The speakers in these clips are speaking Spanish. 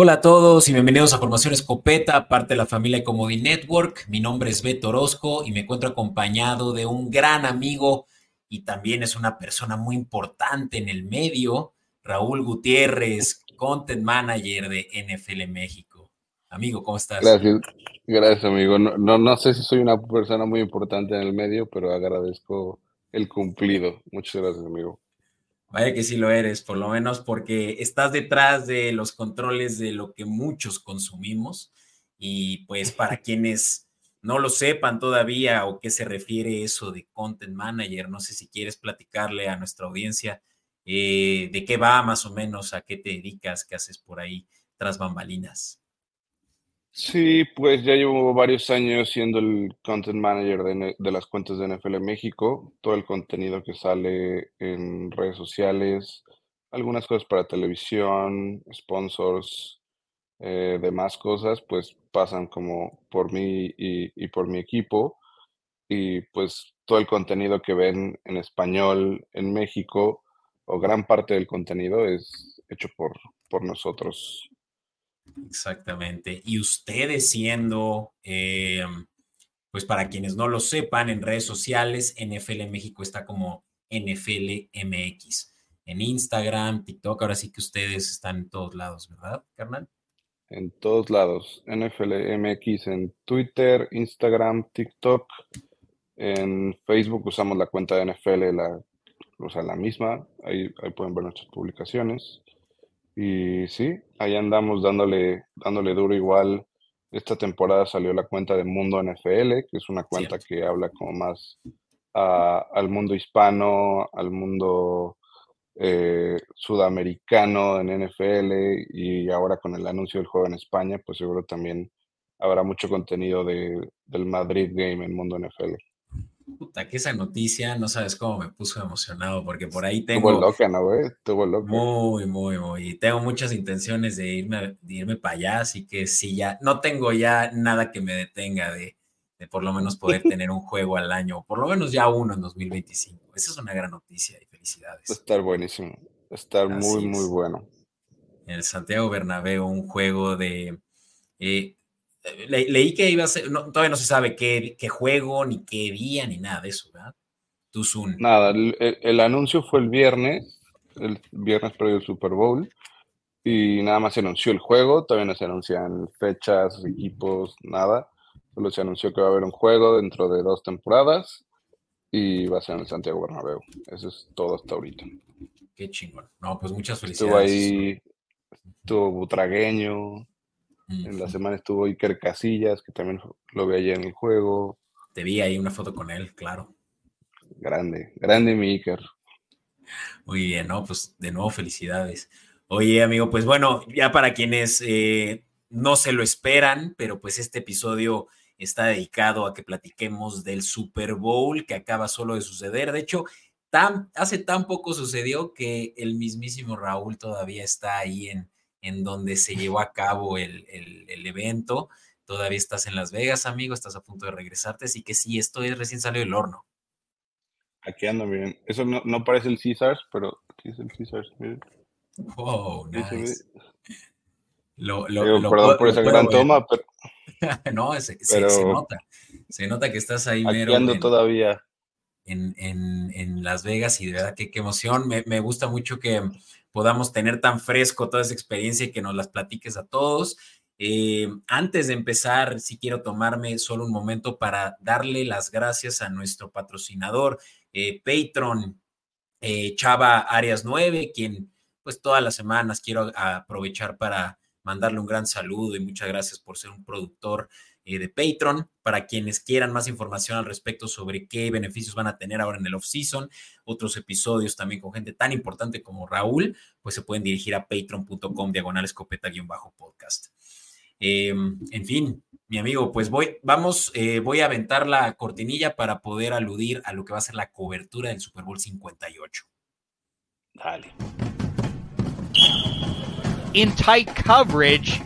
Hola a todos y bienvenidos a Formación Escopeta, parte de la familia Comodi Network. Mi nombre es Beto Orozco y me encuentro acompañado de un gran amigo y también es una persona muy importante en el medio, Raúl Gutiérrez, Content Manager de NFL México. Amigo, ¿cómo estás? Gracias, gracias amigo. No, no, sé si soy una persona muy importante en el medio, pero agradezco el cumplido. Muchas gracias, amigo. Vaya que sí lo eres, por lo menos porque estás detrás de los controles de lo que muchos consumimos y pues para quienes no lo sepan todavía o qué se refiere eso de Content Manager, no sé si quieres platicarle a nuestra audiencia eh, de qué va más o menos, a qué te dedicas, qué haces por ahí tras bambalinas. Sí, pues ya llevo varios años siendo el content manager de, las cuentas de NFL México, todo el contenido que sale en redes sociales, algunas cosas para televisión, sponsors, eh, demás cosas, pues pasan como por mí y, por mi equipo. Y pues todo el contenido que ven en español en México, o gran parte del contenido, es hecho por, por nosotros. Exactamente. Y ustedes siendo, eh, pues para quienes no lo sepan, en redes sociales, NFL México está como NFL MX. En Instagram, TikTok, ahora sí que ustedes están en todos lados, ¿verdad, carnal? En todos lados. NFL MX en Twitter, Instagram, TikTok. En Facebook usamos la cuenta de NFL, la, o sea, la misma. Ahí pueden ver nuestras publicaciones. Y sí, ahí andamos dándole, dándole duro igual. Esta temporada salió la cuenta de Mundo NFL, que es una cuenta que habla como más al mundo hispano, al mundo eh, sudamericano en NFL y ahora con el anuncio del juego en España, pues seguro también habrá mucho contenido de, del Madrid Game en Mundo NFL. Puta, que esa noticia, no sabes cómo me puso emocionado, porque por ahí tengo. Estuvo loca, ¿no, güey? Estuvo loca. Muy, muy, muy. Y tengo muchas intenciones de irme, de irme para allá, así que sí, ya. No tengo ya nada que me detenga de, de por lo menos poder tener un juego al año, o por lo menos ya uno en 2025. Esa es una gran noticia y felicidades. Va a estar buenísimo. Va a estar muy, muy bueno. En el Santiago Bernabéu, un juego de. Eh, leí que iba a ser, todavía no se sabe qué, qué, juego, ni qué día, ni nada de eso, ¿verdad? Tuzun. Nada, el, anuncio fue el viernes, el viernes previo al Super Bowl, y nada más se anunció el juego, todavía no se anuncian fechas, equipos, nada. Solo se anunció que va a haber un juego dentro de dos temporadas y va a ser en el Santiago Bernabéu. Eso es todo hasta ahorita. Qué chingón. No, pues muchas felicidades. Estuvo ahí, estuvo Butragueño, en la semana estuvo Iker Casillas, que también lo vi en el juego. Te vi ahí una foto con él, claro. Grande, grande mi Iker. Muy bien, ¿no? Pues de nuevo felicidades. Oye, amigo, pues bueno, ya para quienes eh, no se lo esperan, pero pues este episodio está dedicado a que platiquemos del Super Bowl que acaba solo de suceder. De hecho, tan, hace tan poco sucedió que el mismísimo Raúl todavía está ahí en, en donde se llevó a cabo el, evento. Todavía estás en Las Vegas, amigo, estás a punto de regresarte, así que sí, esto es recién salió del horno. Aquí ando, miren. Eso no, parece el Caesars, pero aquí es el Caesars, miren. Wow, nice. Lo, perdón por esa gran toma, pero... no, se, se, nota. Se nota que estás ahí aquí Ando todavía. En, en, Las Vegas y de verdad que qué emoción. Me, me gusta mucho que podamos tener tan fresco toda esa experiencia y que nos las platiques a todos. Eh, antes de empezar, sí quiero tomarme solo un momento para darle las gracias a nuestro patrocinador, eh, Patron, eh, Chava Arias 9, quien pues todas las semanas quiero aprovechar para mandarle un gran saludo y muchas gracias por ser un productor eh, de Patreon. Para quienes quieran más información al respecto sobre qué beneficios van a tener ahora en el off-season, otros episodios también con gente tan importante como Raúl, pues se pueden dirigir a patreon.com diagonal escopeta-podcast. Em, en fin, mi amigo, pues voy, vamos, eh, voy a aventar la cortinilla para poder aludir a lo que va a ser la cobertura del Super Bowl 58. Dale. In tight coverage.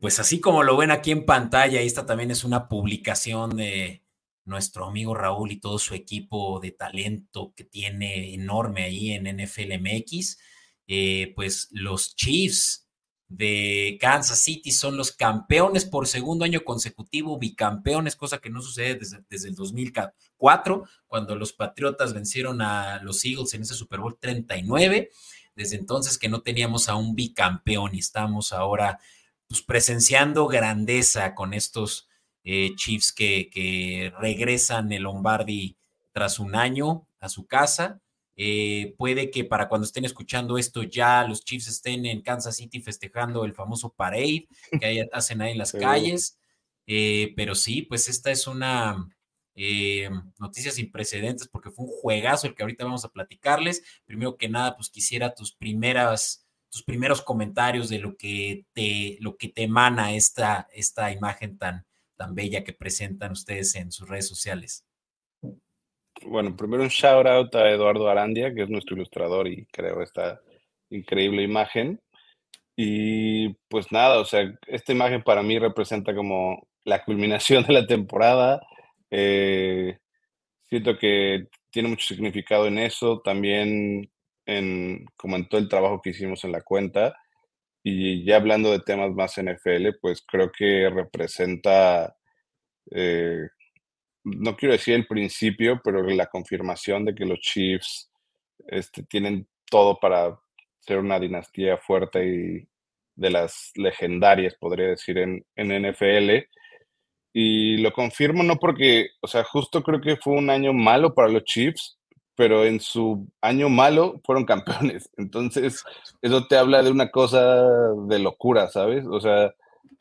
Pues así como lo ven aquí en pantalla, esta también es una publicación de nuestro amigo Raúl y todo su equipo de talento que tiene enorme ahí en NFL MX, eh, pues los Chiefs de Kansas City son los campeones por segundo año consecutivo, bicampeones, cosa que no sucede desde, el 2004, cuando los Patriotas vencieron a los Eagles en ese Super Bowl 39. Desde entonces que no teníamos a un bicampeón y estamos ahora pues, presenciando grandeza con estos eh, Chiefs que, que, regresan el Lombardi tras un año a su casa. Eh, puede que para cuando estén escuchando esto ya los Chiefs estén en Kansas City festejando el famoso parade que hacen ahí en las calles. Eh, pero sí, pues esta es una noticia sin precedentes porque fue un juegazo el que ahorita vamos a platicarles. Primero que nada, pues quisiera tus primeras tus primeros comentarios de lo que te lo que te emana esta esta imagen tan tan bella que presentan ustedes en sus redes sociales. Bueno, primero un shout out a Eduardo Arandia, que es nuestro ilustrador y creo esta increíble imagen. Y pues nada, o sea, esta imagen para mí representa como la culminación de la temporada. Eh, siento que tiene mucho significado en eso, también como en todo el trabajo que hicimos en la cuenta. Y ya hablando de temas más NFL, pues creo que representa eh, no quiero decir el principio, pero la confirmación de que los Chiefs este, tienen todo para ser una dinastía fuerte y de las legendarias, podría decir, en, en NFL. Y lo confirmo no porque, o sea, justo creo que fue un año malo para los Chiefs, pero en su año malo fueron campeones. Entonces, eso te habla de una cosa de locura, ¿sabes? O sea,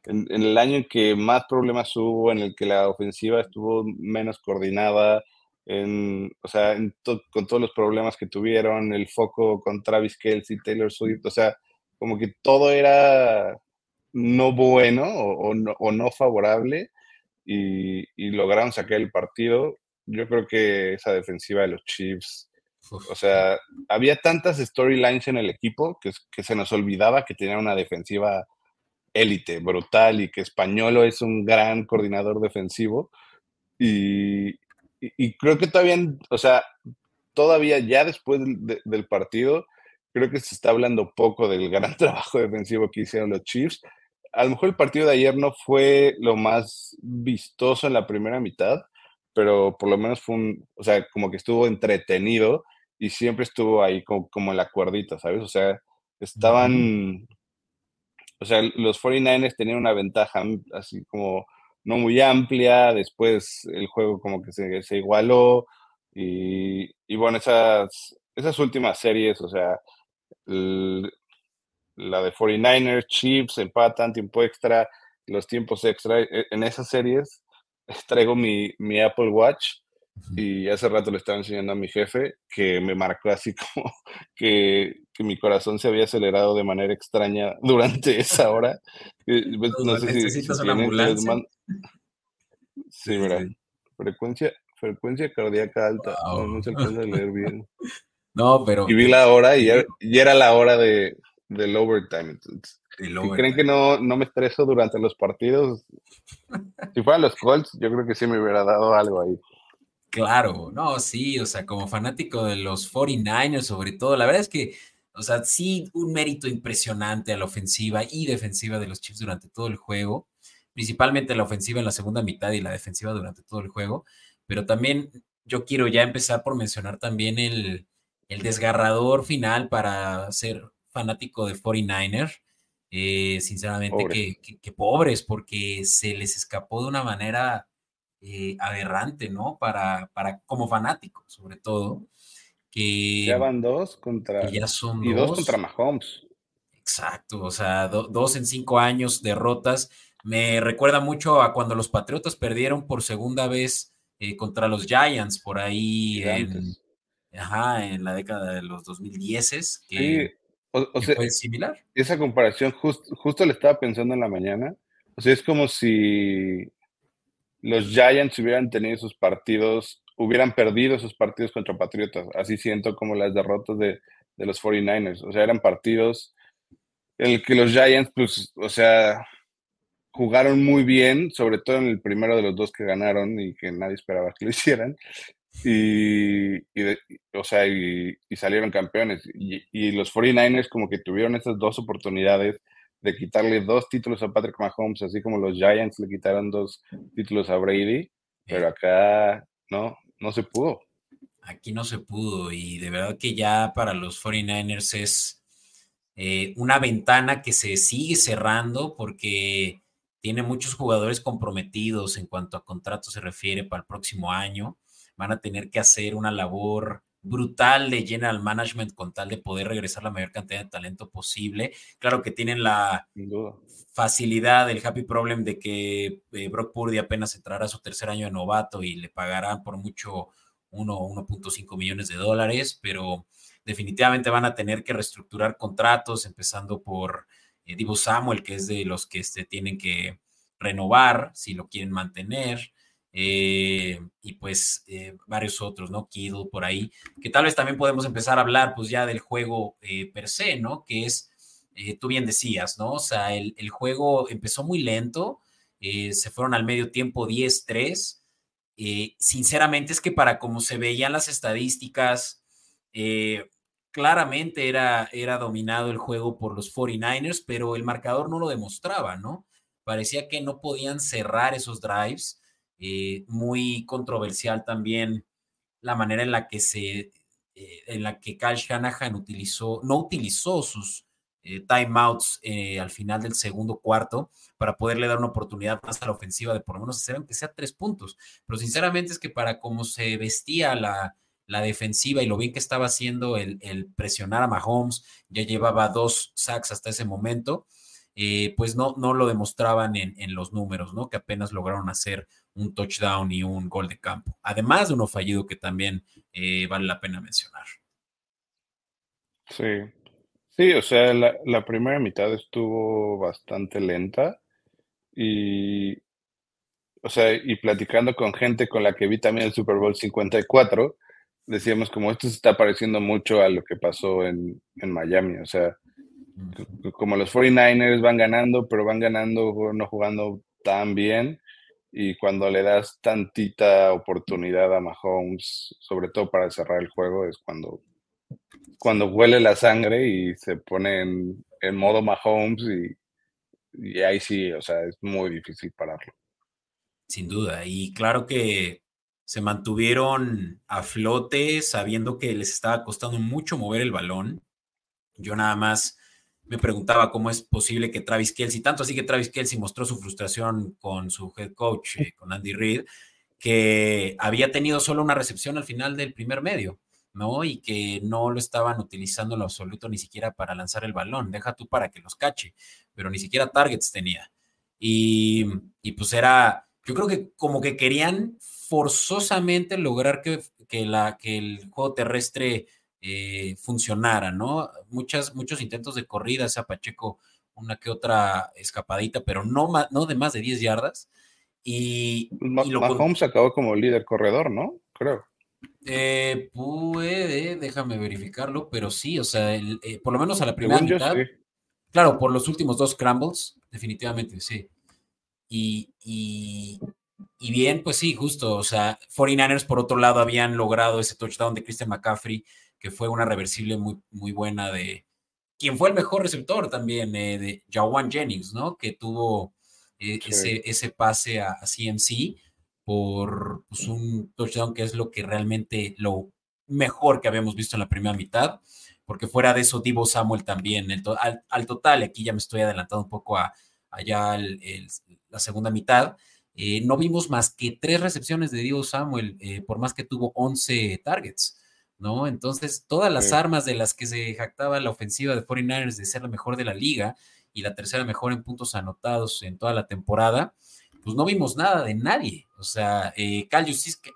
en, el año en que más problemas hubo, en el que la ofensiva estuvo menos coordinada, en, o sea, con todos los problemas que tuvieron, el foco con Travis Kelsey, Taylor Swift, o sea, como que todo era no bueno o, no, favorable y, lograron sacar el partido. Yo creo que esa defensiva de los Chiefs, o sea, había tantas storylines en el equipo que, que se nos olvidaba que tenía una defensiva élite, brutal, y que Españolo es un gran coordinador defensivo. Y, creo que todavía, o sea, todavía ya después del partido, creo que se está hablando poco del gran trabajo defensivo que hicieron los Chiefs. A lo mejor el partido de ayer no fue lo más vistoso en la primera mitad, pero por lo menos fue un, o sea, como que estuvo entretenido y siempre estuvo ahí como, como en la cuerdita, ¿sabes? O sea, estaban o sea, los 49ers tenían una ventaja así como no muy amplia, después el juego como que se, se igualó y, y, bueno, esas, esas últimas series, o sea, la de 49ers, Chiefs, empatan, tiempo extra, los tiempos extra, e, en esas series traigo mi, mi Apple Watch y hace rato le estaba enseñando a mi jefe que me marcó así como que, que mi corazón se había acelerado de manera extraña durante esa hora. Pues, no sé si, una ambulancia. Sí, mira, frecuencia, frecuencia cardíaca alta. No, se alcanza a leer bien. No, pero. Y vi la hora y era la hora de, del overtime. Entonces, si creen que no, no me estreso durante los partidos, si fueran los Colts, yo creo que sí me hubiera dado algo ahí. Claro, no, sí, o sea, como fanático de los 49ers sobre todo, la verdad es que, o sea, sí, un mérito impresionante a la ofensiva y defensiva de los Chiefs durante todo el juego, principalmente la ofensiva en la segunda mitad y la defensiva durante todo el juego, pero también yo quiero ya empezar por mencionar también el, el desgarrador final para ser fanático de 49ers. Eh, sinceramente, que pobres, porque se les escapó de una manera eh, aberrante, ¿no? Para, para, como fanático, sobre todo. Que ya van dos contra. Ya son y dos, contra Mahomes. Exacto, o sea, dos en cinco años, derrotas. Me recuerda mucho a cuando los Patriotas perdieron por segunda vez eh, contra los Giants, por ahí en, ajá, en la década de los 2010. Que, sí, o, sea, fue similar. Esa comparación justo le estaba pensando en la mañana. O sea, es como si los Giants hubieran tenido sus partidos, hubieran perdido esos partidos contra Patriotas. Así siento como las derrotas de, los 49ers. O sea, eran partidos en el que los Giants, pues, o sea, jugaron muy bien, sobre todo en el primero de los dos que ganaron y que nadie esperaba que lo hicieran. Y, o sea, y, salieron campeones. Y, los 49ers como que tuvieron esas dos oportunidades de quitarle dos títulos a Patrick Mahomes, así como los Giants le quitaron dos títulos a Brady, pero acá no, no se pudo. Aquí no se pudo y de verdad que ya para los 49ers es eh, una ventana que se sigue cerrando porque tiene muchos jugadores comprometidos en cuanto a contratos se refiere para el próximo año. Van a tener que hacer una labor brutal de general management con tal de poder regresar la mayor cantidad de talento posible. Claro que tienen la facilidad, el happy problem de que eh, Brock Purdy apenas entrará a su tercer año de novato y le pagarán por mucho 1.5 millones de dólares, pero definitivamente van a tener que reestructurar contratos, empezando por eh, Divo Samuel, que es de los que se tienen que renovar si lo quieren mantener. Eh, y pues eh, varios otros, ¿no? Kido por ahí, que tal vez también podemos empezar a hablar pues ya del juego per se, ¿no? Que es, tú bien decías, ¿no? O sea, el, el juego empezó muy lento, se fueron al medio tiempo 10-3. sinceramente es que para como se veían las estadísticas, claramente era, era dominado el juego por los 49ers, pero el marcador no lo demostraba, ¿no? Parecía que no podían cerrar esos drives. Eh, muy controversial también la manera en la que se, eh, en la que Kyle Shanahan utilizó, no utilizó sus eh, timeouts al final del segundo cuarto para poderle dar una oportunidad más a la ofensiva de por lo menos hacer aunque sea tres puntos. Pero sinceramente es que para cómo se vestía la, la defensiva y lo bien que estaba haciendo el, presionar a Mahomes, ya llevaba dos sacks hasta ese momento, eh, pues no, no lo demostraban en, los números, ¿no? Que apenas lograron hacer un touchdown y un gol de campo. Además de uno fallido que también eh, vale la pena mencionar. Sí, sí, o sea, la, la primera mitad estuvo bastante lenta y, o sea, y platicando con gente con la que vi también el Super Bowl 54, decíamos como esto se está pareciendo mucho a lo que pasó en, Miami, o sea, como los 49ers van ganando, pero van ganando no jugando tan bien y cuando le das tantita oportunidad a Mahomes, sobre todo para cerrar el juego, es cuando, cuando huele la sangre y se pone en, modo Mahomes y, y ahí sí, o sea, es muy difícil pararlo. Sin duda, y claro que se mantuvieron a flote sabiendo que les estaba costando mucho mover el balón. Yo nada más me preguntaba cómo es posible que Travis Kelsey, tanto así que Travis Kelsey mostró su frustración con su head coach, eh, con Andy Reid, que había tenido solo una recepción al final del primer medio, ¿no? Y que no lo estaban utilizando en lo absoluto ni siquiera para lanzar el balón, deja tú para que los cache, pero ni siquiera targets tenía. Y, y pues era, yo creo que como que querían forzosamente lograr que, que, la, que el juego terrestre eh, funcionara, ¿no? Muchas, muchos intentos de corrida, sea Pacheco una que otra escapadita, pero no, no de más de 10 yardas. Y, y Mahomes acabó como líder corredor, ¿no? Creo. Eh, puede, déjame verificarlo, pero sí, o sea, eh, por lo menos a la primera mitad. Claro, por los últimos dos scrambles, definitivamente, sí. Y, y, y bien, pues sí, justo, o sea, 49ers por otro lado habían logrado ese touchdown de Christian McCaffrey, que fue una reversible muy, muy buena de quien fue el mejor receptor también, eh, de Jawan Jennings, ¿no? Que tuvo eh, ese, ese pase a, CMC por pues, un touchdown que es lo que realmente lo mejor que habíamos visto en la primera mitad, porque fuera de eso, Divo Samuel también, el al, total, aquí ya me estoy adelantando un poco a allá la segunda mitad, eh, no vimos más que tres recepciones de Diego Samuel, eh, por más que tuvo 11 targets, ¿no? Entonces, todas las armas de las que se jactaba la ofensiva de 49ers de ser la mejor de la liga y la tercera mejor en puntos anotados en toda la temporada, pues no vimos nada de nadie. O sea, eh,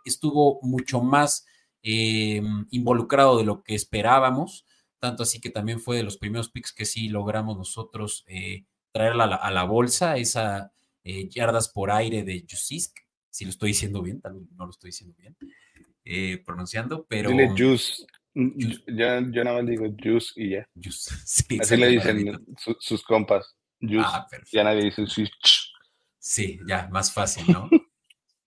estuvo mucho más eh, involucrado de lo que esperábamos, tanto así que también fue de los primeros picks que sí logramos nosotros traerla a la, a la bolsa, esa eh, yardas por aire de Jusisk, si lo estoy diciendo bien, tal vez no lo estoy diciendo bien eh, pronunciando, pero... Dile Juice. Ya, yo nada más digo Juice y ya. Juice. Así le dicen sus compas. Juice. Ah, ya nadie dice Sí, ya, más fácil, ¿no?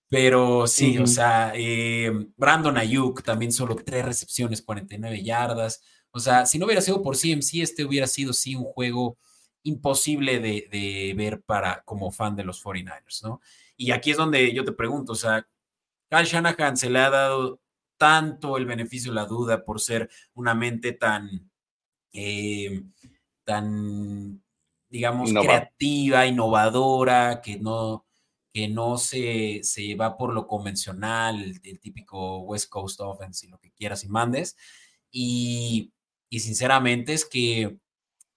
Pero sí, o sea, eh, Brandon Ayuk también solo tres recepciones, 49 yardas. O sea, si no hubiera sido por CMC, este hubiera sido sí un juego imposible de, ver para como fan de los 49ers, ¿no? Y aquí es donde yo te pregunto, o sea, Kyle Shanahan se le ha dado tanto el beneficio de la duda por ser una mente tan, eh, tan, digamos, creativa, innovadora, que no, que no se, se va por lo convencional, el, típico West Coast Offense y lo que quieras y mandes. Y, y sinceramente es que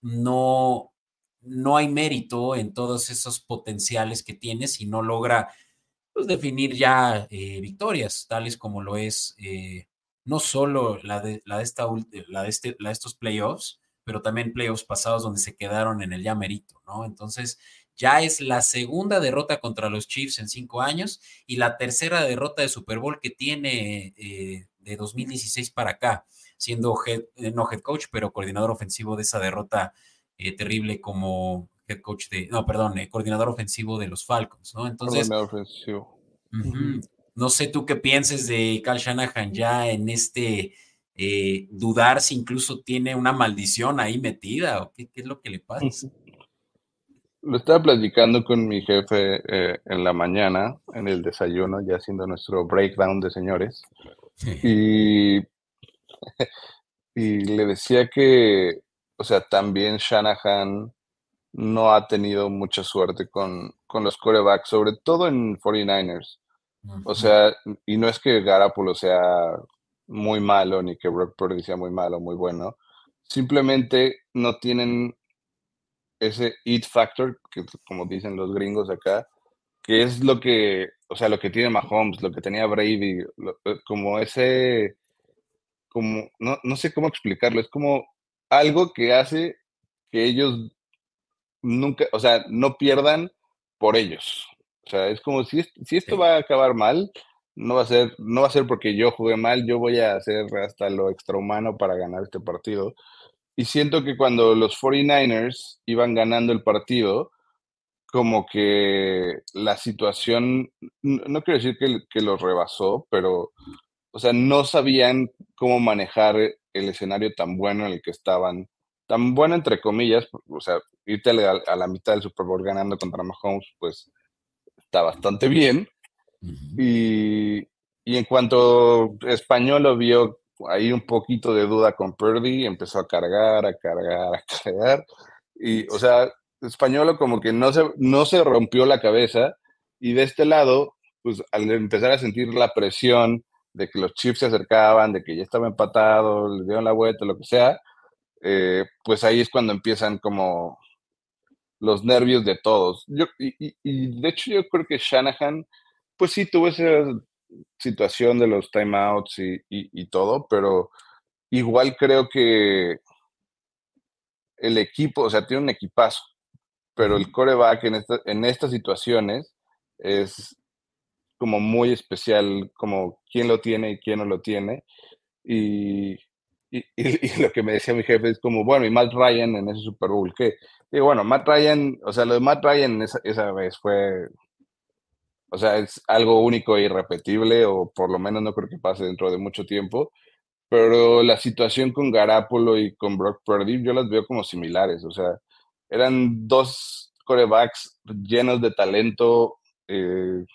no, no hay mérito en todos esos potenciales que tiene si no logra pues, definir ya eh, victorias, tales como lo es eh, no solo la de, la de, esta, la de, este, la de estos playoffs, pero también playoffs pasados donde se quedaron en el ya mérito, ¿no? Entonces, ya es la segunda derrota contra los Chiefs en cinco años y la tercera derrota de Super Bowl que tiene eh, de 2016 para acá, siendo no head coach, pero coordinador ofensivo de esa derrota terrible como head coach de, no, perdón, eh, coordinador ofensivo de los Falcons, ¿no? Entonces, no sé tú qué pienses de Cal Shanahan ya en este eh, dudar si incluso tiene una maldición ahí metida o qué, es lo que le pasa. Lo estaba platicando con mi jefe eh, en la mañana, en el desayuno, ya haciendo nuestro breakdown de señores. Y, y le decía que, o sea, también Shanahan no ha tenido mucha suerte con, los corebacks, sobre todo en 49ers. O sea, y no es que Garapolo sea muy malo, ni que Brock Purdy sea muy malo, muy bueno. Simplemente no tienen ese it factor, que como dicen los gringos acá, que es lo que, o sea, lo que tiene Mahomes, lo que tenía Brady, eh, como ese, como, no, no sé cómo explicarlo, es como algo que hace que ellos nunca, o sea, no pierdan por ellos. O sea, es como si, si esto va a acabar mal, no va a ser, no va a ser porque yo jugué mal, yo voy a hacer hasta lo extrahumano para ganar este partido. Y siento que cuando los 49ers iban ganando el partido, como que la situación, no quiero decir que, que los rebasó, pero, o sea, no sabían cómo manejar el escenario tan bueno en el que estaban tan bueno entre comillas, o sea, irte a, la mitad del Super Bowl ganando contra Mahomes, pues está bastante bien. y, en cuanto Español lo vio ahí un poquito de duda con Purdy, empezó a cargar, a cargar, a cargar. Y, o sea, Español como que no se, no se rompió la cabeza. Y de este lado, pues al empezar a sentir la presión de que los Chiefs se acercaban, de que ya estaba empatado, le dieron la vuelta, lo que sea, eh, pues ahí es cuando empiezan como los nervios de todos. Yo, y, de hecho yo creo que Shanahan, pues sí tuvo esa situación de los timeouts y, y todo, pero igual creo que el equipo, o sea, tiene un equipazo, pero el coreback en, en estas situaciones es como muy especial, como quién lo tiene y quién no lo tiene. Y, y, lo que me decía mi jefe es como, bueno, y Matt Ryan en ese Super Bowl, que, y bueno, Matt Ryan, o sea, lo de Matt Ryan esa, vez fue, o sea, es algo único e irrepetible, o por lo menos no creo que pase dentro de mucho tiempo, pero la situación con Garapolo y con Brock Purdy, yo las veo como similares, o sea, eran dos corebacks llenos de talento, eh,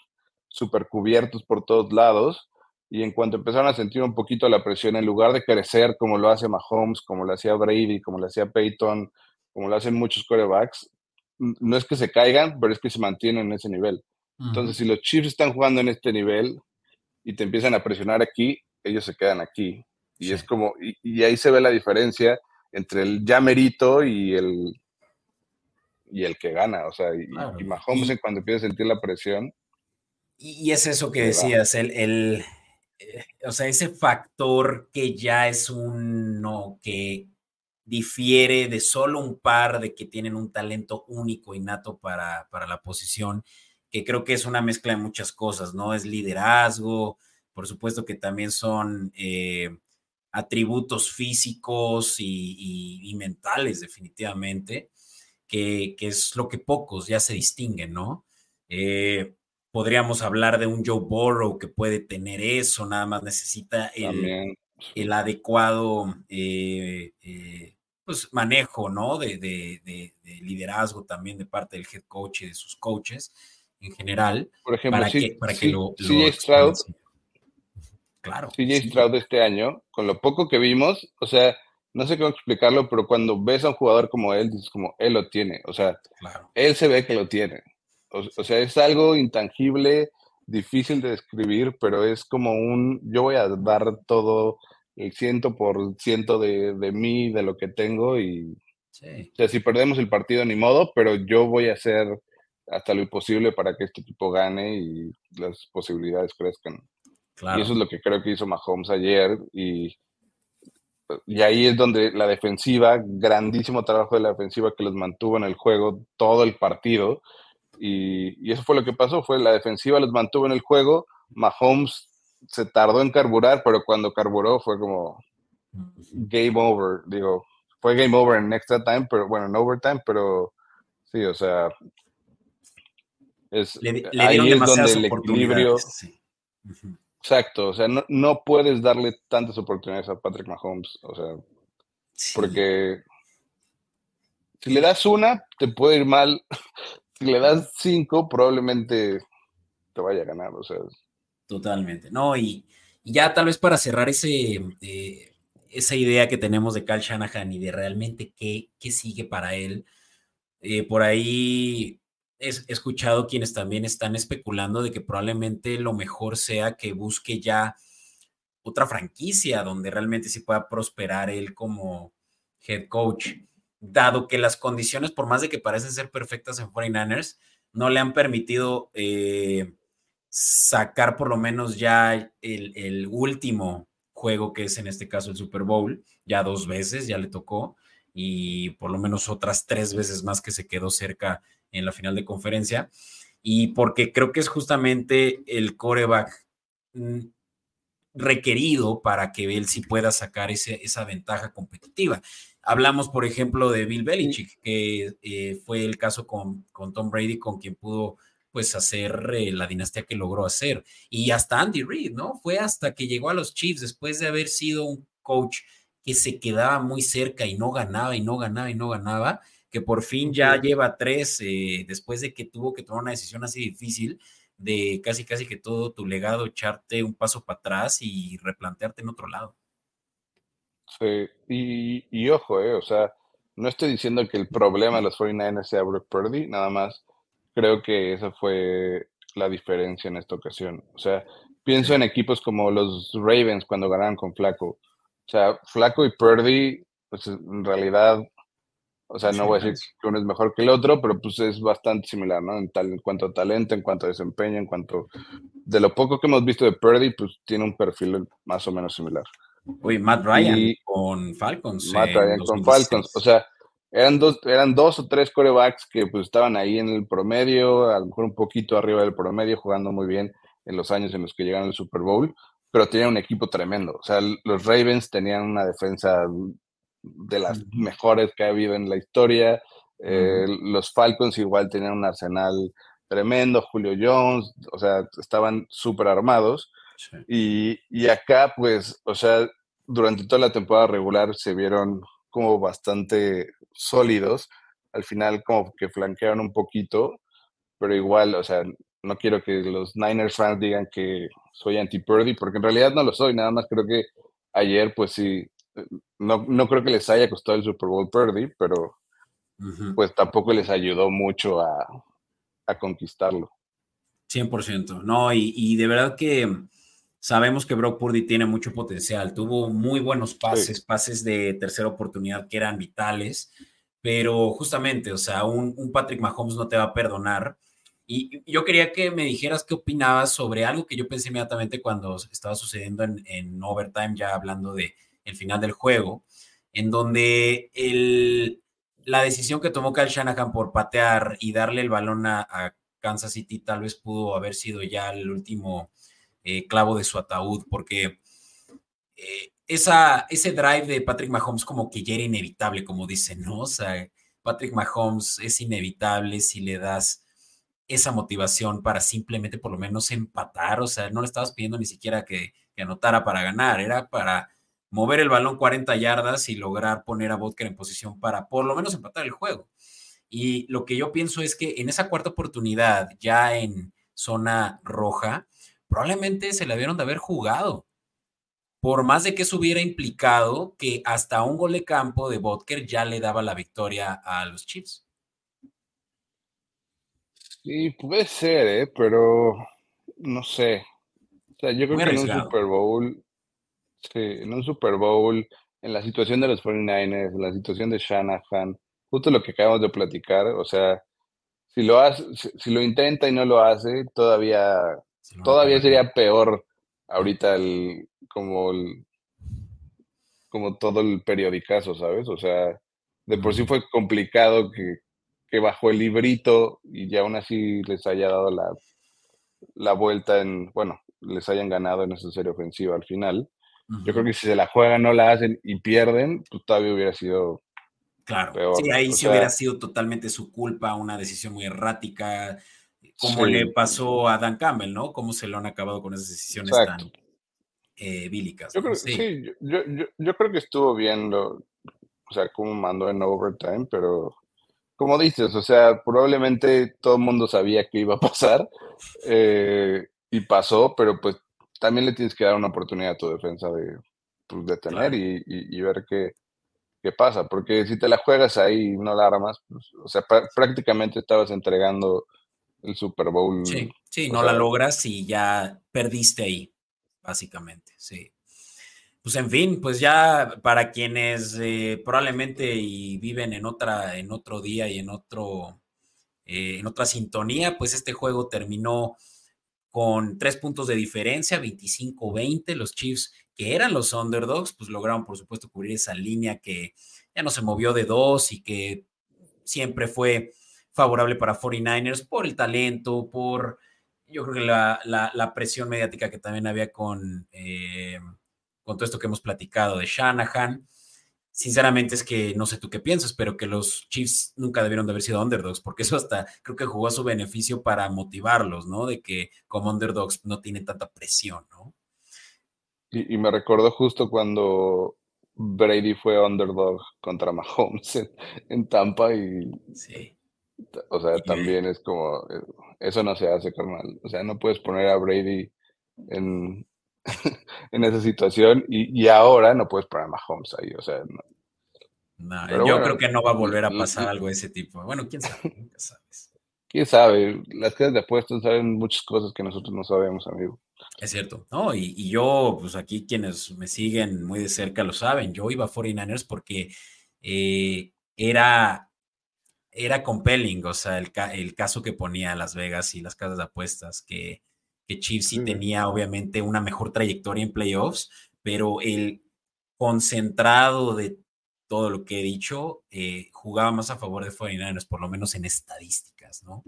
super cubiertos por todos lados, y en cuanto empezaron a sentir un poquito la presión, en lugar de crecer como lo hace Mahomes, como lo hacía Brady, como lo hacía Peyton, como lo hacen muchos quarterbacks, no es que se caigan, pero es que se mantienen en ese nivel. Entonces, si los Chiefs están jugando en este nivel y te empiezan a presionar aquí, ellos se quedan aquí. Y es como, y, ahí se ve la diferencia entre el ya merito y el, y el que gana. O sea, y, Mahomes cuando empieza a sentir la presión. Y, es eso que decías, el, el, eh, o sea, ese factor que ya es uno que difiere de solo un par de que tienen un talento único, innato para, para la posición, que creo que es una mezcla de muchas cosas, ¿no? Es liderazgo, por supuesto que también son eh, atributos físicos y, mentales, definitivamente, que, que, es lo que pocos ya se distinguen, ¿no? Eh, podríamos hablar de un Joe Burrow que puede tener eso, nada más necesita el, el adecuado eh, eh, pues, manejo, ¿no? De, de, liderazgo también de parte del head coach y de sus coaches en general. Por ejemplo, para si, que, para que lo, Stroud, claro. CJ Stroud de este año, con lo poco que vimos, o sea, no sé cómo explicarlo, pero cuando ves a un jugador como él, dices como, él lo tiene, o sea, él se ve que lo tiene. O, sea, es algo intangible, difícil de describir, pero es como un, yo voy a dar todo el ciento por ciento de, de mí, de lo que tengo y, o sea, si perdemos el partido ni modo, pero yo voy a hacer hasta lo imposible para que este equipo gane y las posibilidades crezcan. Y eso es lo que creo que hizo Mahomes ayer y, y ahí es donde la defensiva, grandísimo trabajo de la defensiva que los mantuvo en el juego todo el partido y, eso fue lo que pasó, fue la defensiva los mantuvo en el juego, Mahomes se tardó en carburar, pero cuando carburó fue como game over, digo, fue game over en extra time, pero bueno, en overtime, pero sí, o sea, es, ahí es donde el equilibrio... Exacto, o sea, no, no, puedes darle tantas oportunidades a Patrick Mahomes, o sea, porque si le das una, te puede ir mal, si le das cinco, probablemente te vaya a ganar, o sea. Totalmente, no, y, ya tal vez para cerrar ese, eh, esa idea que tenemos de Cal Shanahan y de realmente qué, qué sigue para él, eh, por ahí he escuchado quienes también están especulando de que probablemente lo mejor sea que busque ya otra franquicia donde realmente se pueda prosperar él como head coach dado que las condiciones, por más de que parecen ser perfectas en 49ers, no le han permitido eh, sacar por lo menos ya el, último juego, que es en este caso el Super Bowl, ya dos veces, ya le tocó, y por lo menos otras tres veces más que se quedó cerca en la final de conferencia. Y porque creo que es justamente el coreback mm, requerido para que él sí pueda sacar ese, esa ventaja competitiva. Hablamos, por ejemplo, de Bill Belichick, que eh, fue el caso con, con, Tom Brady, con quien pudo pues hacer eh, la dinastía que logró hacer. Y hasta Andy Reid, ¿no? Fue hasta que llegó a los Chiefs después de haber sido un coach que se quedaba muy cerca y no ganaba y no ganaba y no ganaba, que por fin ya lleva tres, eh, después de que tuvo que tomar una decisión así difícil de casi casi que todo tu legado echarte un paso para atrás y replantearte en otro lado. Sí, y, y ojo, eh, o sea, no estoy diciendo que el problema de los 49ers sea Brock Purdy, nada más creo que esa fue la diferencia en esta ocasión. O sea, pienso en equipos como los Ravens cuando ganaron con Flaco. O sea, Flaco y Purdy, pues en realidad, o sea, no voy a decir que uno es mejor que el otro, pero pues es bastante similar, ¿no? En, tal, en cuanto a talento, en cuanto a desempeño, en cuanto... De lo poco que hemos visto de Purdy, pues tiene un perfil más o menos similar. Uy, Matt Ryan con Falcons. Matt Ryan con Falcons. O sea, eran dos, eran dos o tres corebacks que pues estaban ahí en el promedio, a lo mejor un poquito arriba del promedio, jugando muy bien en los años en los que llegaron al Super Bowl, pero tenían un equipo tremendo. O sea, los Ravens tenían una defensa de las mejores que ha habido en la historia. Eh, los Falcons igual tenían un arsenal tremendo, Julio Jones, o sea, estaban súper armados. Y, acá, pues, o sea, durante toda la temporada regular se vieron como bastante sólidos. Al final como que flanquearon un poquito, pero igual, o sea, no quiero que los Niners fans digan que soy anti-Purdy, porque en realidad no lo soy, nada más creo que ayer, pues sí, no, no creo que les haya costado el Super Bowl Purdy, pero pues tampoco les ayudó mucho a, a conquistarlo. 100%, no, y, y de verdad que Sabemos que Brock Purdy tiene mucho potencial, tuvo muy buenos pases, pases de tercera oportunidad que eran vitales, pero justamente, o sea, un, Patrick Mahomes no te va a perdonar. Y yo quería que me dijeras qué opinabas sobre algo que yo pensé inmediatamente cuando estaba sucediendo en, overtime, ya hablando de el final del juego, en donde el, la decisión que tomó Kyle Shanahan por patear y darle el balón a, a Kansas City tal vez pudo haber sido ya el último eh, clavo de su ataúd, porque eh, esa, ese drive de Patrick Mahomes como que ya era inevitable, como dicen, ¿no? O sea, Patrick Mahomes es inevitable si le das esa motivación para simplemente por lo menos empatar, o sea, no le estabas pidiendo ni siquiera que, anotara para ganar, era para mover el balón 40 yardas y lograr poner a Vodker en posición para por lo menos empatar el juego. Y lo que yo pienso es que en esa cuarta oportunidad, ya en zona roja, probablemente se le vieron de haber jugado. Por más de que eso hubiera implicado que hasta un gol de campo de Vodker ya le daba la victoria a los Chiefs. Sí, puede ser, ¿eh? pero no sé. O sea, yo creo que en un Super Bowl, sí, en un Super Bowl, en la situación de los 49ers, en la situación de Shanahan, justo lo que acabamos de platicar, o sea, si lo hace, si, lo intenta y no lo hace, todavía, todavía sería peor ahorita el, como el, como todo el periodicazo, ¿sabes? O sea, de por sí fue complicado que, que bajó el librito y ya aún así les haya dado la, la vuelta en, bueno, les hayan ganado en esa serie ofensiva al final. Yo creo que si se la juegan, no la hacen y pierden, pues todavía hubiera sido Claro, sí, ahí sí hubiera sido totalmente su culpa, una decisión muy errática, como le pasó a Dan Campbell, ¿no? Cómo se lo han acabado con esas decisiones tan eh, bílicas. Yo, creo, sí. yo, yo, yo, creo que estuvo bien, o sea, como mandó en overtime, pero como dices, o sea, probablemente todo el mundo sabía que iba a pasar eh, y pasó, pero pues también le tienes que dar una oportunidad a tu defensa de, pues, detener y, y, ver qué, qué pasa, porque si te la juegas ahí y no la armas, pues, o sea, prácticamente estabas entregando el Super Bowl. Sí, sí, no la logras y ya perdiste ahí, básicamente, sí. Pues en fin, pues ya para quienes eh, probablemente y viven en otra, en otro día y en otro, eh, en otra sintonía, pues este juego terminó con tres puntos de diferencia, 25-20. Los Chiefs, que eran los underdogs, pues lograron, por supuesto, cubrir esa línea que ya no se movió de dos y que siempre fue favorable para 49ers por el talento, por yo creo que la, presión mediática que también había con, eh, con todo esto que hemos platicado de Shanahan sinceramente es que no sé tú qué piensas, pero que los Chiefs nunca debieron de haber sido underdogs, porque eso hasta creo que jugó a su beneficio para motivarlos, ¿no? De que como underdogs no tienen tanta presión, ¿no? Y, me recordó justo cuando Brady fue underdog contra Mahomes en, Tampa y... Sí. O sea, también es como, eh, eso no se hace, carnal. O sea, no puedes poner a Brady en, en esa situación y, ahora no puedes poner a Mahomes ahí, o sea, no. yo creo que no va a volver a pasar algo de ese tipo. Bueno, quién sabe, nunca sabes. Quién sabe, las casas de apuestas saben muchas cosas que nosotros no sabemos, amigo. Es cierto, no, y, yo, pues aquí quienes me siguen muy de cerca lo saben, yo iba a 49ers porque eh, era, era compelling, o sea, el, el caso que ponía Las Vegas y las casas de apuestas, que que Chiefs sí tenía obviamente una mejor trayectoria en playoffs, pero el concentrado de todo lo que he dicho eh, jugaba más a favor de 49ers, por lo menos en estadísticas, ¿no?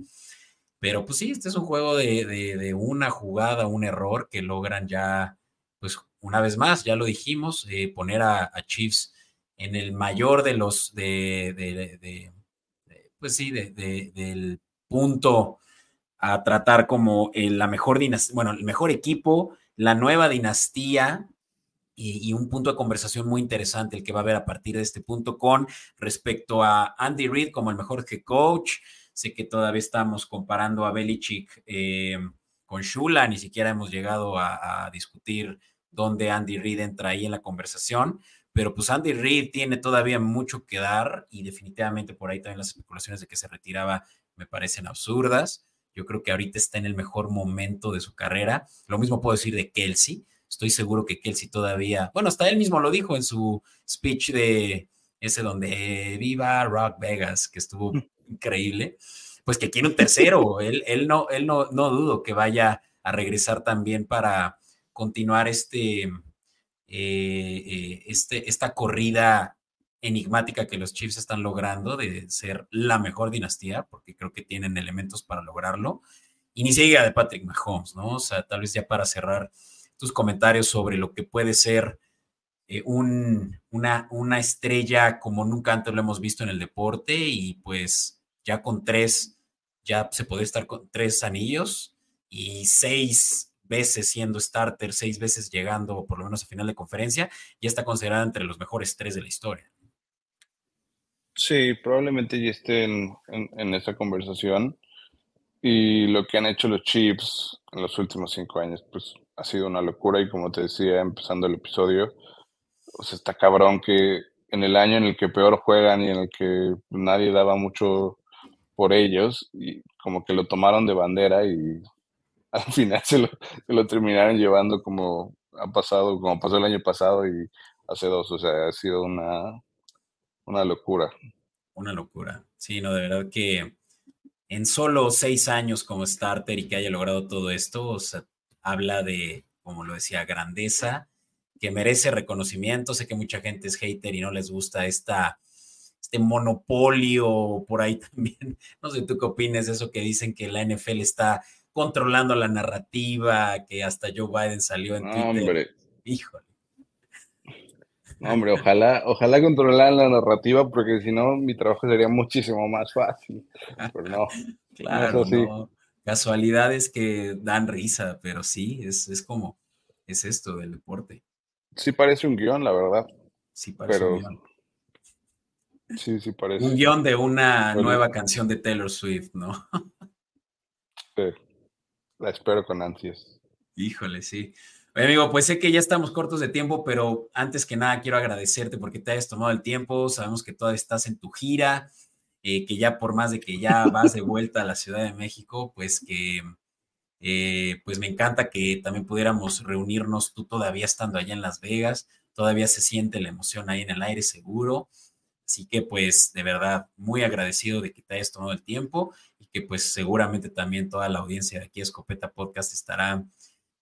Pero pues sí, este es un juego de, una jugada, un error que logran ya, pues una vez más, ya lo dijimos, eh, poner a, Chiefs en el mayor de los, de, pues sí, del punto a tratar como la mejor dinastía, bueno, el mejor equipo, la nueva dinastía y, un punto de conversación muy interesante el que va a haber a partir de este punto con respecto a Andy Reid como el mejor que coach. Sé que todavía estamos comparando a Belichick eh, con Shula, ni siquiera hemos llegado a, a discutir dónde Andy Reid entra ahí en la conversación, pero pues Andy Reid tiene todavía mucho que dar y definitivamente por ahí también las especulaciones de que se retiraba me parecen absurdas. Yo creo que ahorita está en el mejor momento de su carrera. Lo mismo puedo decir de Kelsey. Estoy seguro que Kelsey todavía, bueno, hasta él mismo lo dijo en su speech de ese donde viva Rock Vegas, que estuvo increíble. Pues que quiere un tercero. él, él, no, él no, no dudo que vaya a regresar también para continuar este, eh, eh, este, esta corrida enigmática que los Chiefs están logrando de ser la mejor dinastía, porque creo que tienen elementos para lograrlo. Y ni siquiera de Patrick Mahomes, ¿no? O sea, tal vez ya para cerrar tus comentarios sobre lo que puede ser eh, un, una, una estrella como nunca antes lo hemos visto en el deporte y pues ya con tres ya se puede estar con tres anillos y seis veces siendo starter, seis veces llegando por lo menos a final de conferencia, ya está considerada entre los mejores tres de la historia. Sí, probablemente ya esté en, en, esa conversación. Y lo que han hecho los Chiefs en los últimos cinco años, pues ha sido una locura. Y como te decía, empezando el episodio, sea, está cabrón que en el año en el que peor juegan y en el que nadie daba mucho por ellos, y como que lo tomaron de bandera y al final se lo, se lo terminaron llevando como ha pasado, como pasó el año pasado y hace dos. O sea, ha sido una, una locura. Una locura. Sí, no, de verdad que en solo seis años como starter y que haya logrado todo esto, o sea, habla de, como lo decía, grandeza, que merece reconocimiento. Sé que mucha gente es hater y no les gusta esta, este monopolio por ahí también. No sé tú qué opinas de eso que dicen que la NFL está controlando la narrativa, que hasta Joe Biden salió en Twitter. Hombre. Híjole hombre, ojalá, ojalá controlaran la narrativa, porque si no, mi trabajo sería muchísimo más fácil. Pero no. claro, no. Casualidades que dan risa, pero sí, es, es como, es esto del deporte. Sí parece un guion, la verdad. Sí parece un guion. Sí, sí parece. Un guion de una nueva canción de Taylor Swift, ¿no? sí. La espero con ansias. Híjole, sí amigo, pues sé que ya estamos cortos de tiempo, pero antes que nada quiero agradecerte porque te hayas tomado el tiempo. Sabemos que todavía estás en tu gira, eh, que ya por más de que ya vas de vuelta a la Ciudad de México, pues que eh, pues me encanta que también pudiéramos reunirnos tú todavía estando allá en Las Vegas. Todavía se siente la emoción ahí en el aire seguro. Así que pues de verdad muy agradecido de que te hayas tomado el tiempo y que pues seguramente también toda la audiencia de aquí Escopeta Podcast estará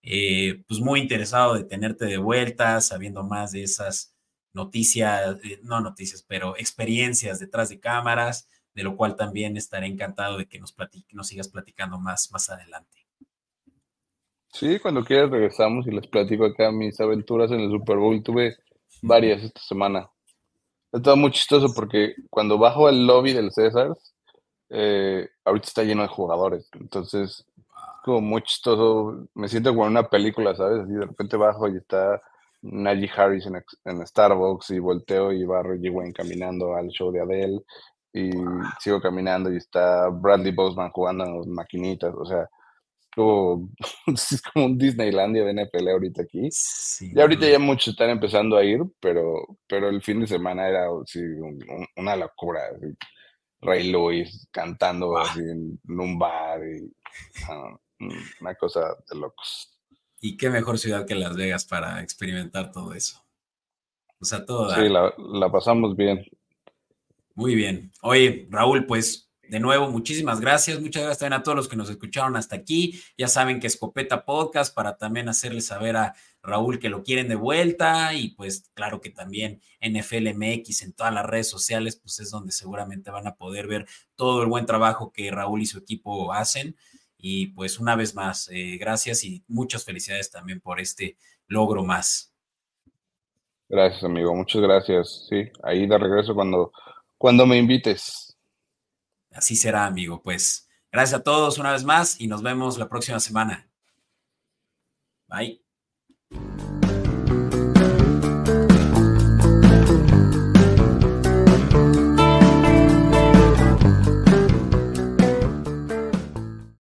eh, pues muy interesado de tenerte de vuelta, sabiendo más de esas noticias, eh, no noticias, pero experiencias detrás de cámaras, de lo cual también estaré encantado de que nos, nos sigas platicando más, más adelante. Sí, cuando quieras regresamos y les platico acá mis aventuras en el Super Bowl. Tuve varias esta semana. Estaba muy chistoso porque cuando bajo al lobby del César, eh, ahorita está lleno de jugadores. Entonces, como muy chistoso. Me siento como en una película, ¿sabes? Así de repente bajo y está Najee Harris en, Starbucks y volteo y va Reggie Wayne caminando al show de Adele y sigo caminando y está Bradley Boseman jugando en las maquinitas, o sea, como, es como un Disneylandia de NFL ahorita aquí. y ahorita ya muchos están empezando a ir, pero, pero el fin de semana era una locura. Ray Lewis cantando así en, un bar y una cosa de locos. Y qué mejor ciudad que Las Vegas para experimentar todo eso. O sea, todo. Sí, la, pasamos bien. Muy bien. Oye, Raúl, pues de nuevo, muchísimas gracias. Muchas gracias también a todos los que nos escucharon hasta aquí. Ya saben que Escopeta Podcast para también hacerles saber a Raúl que lo quieren de vuelta y pues claro que también NFL MX en todas las redes sociales, pues es donde seguramente van a poder ver todo el buen trabajo que Raúl y su equipo hacen. Y pues una vez más, eh, gracias y muchas felicidades también por este logro más. Gracias, amigo. Muchas gracias. Sí, ahí de regreso cuando, cuando me invites. Así será, amigo. Pues gracias a todos una vez más y nos vemos la próxima semana. Bye.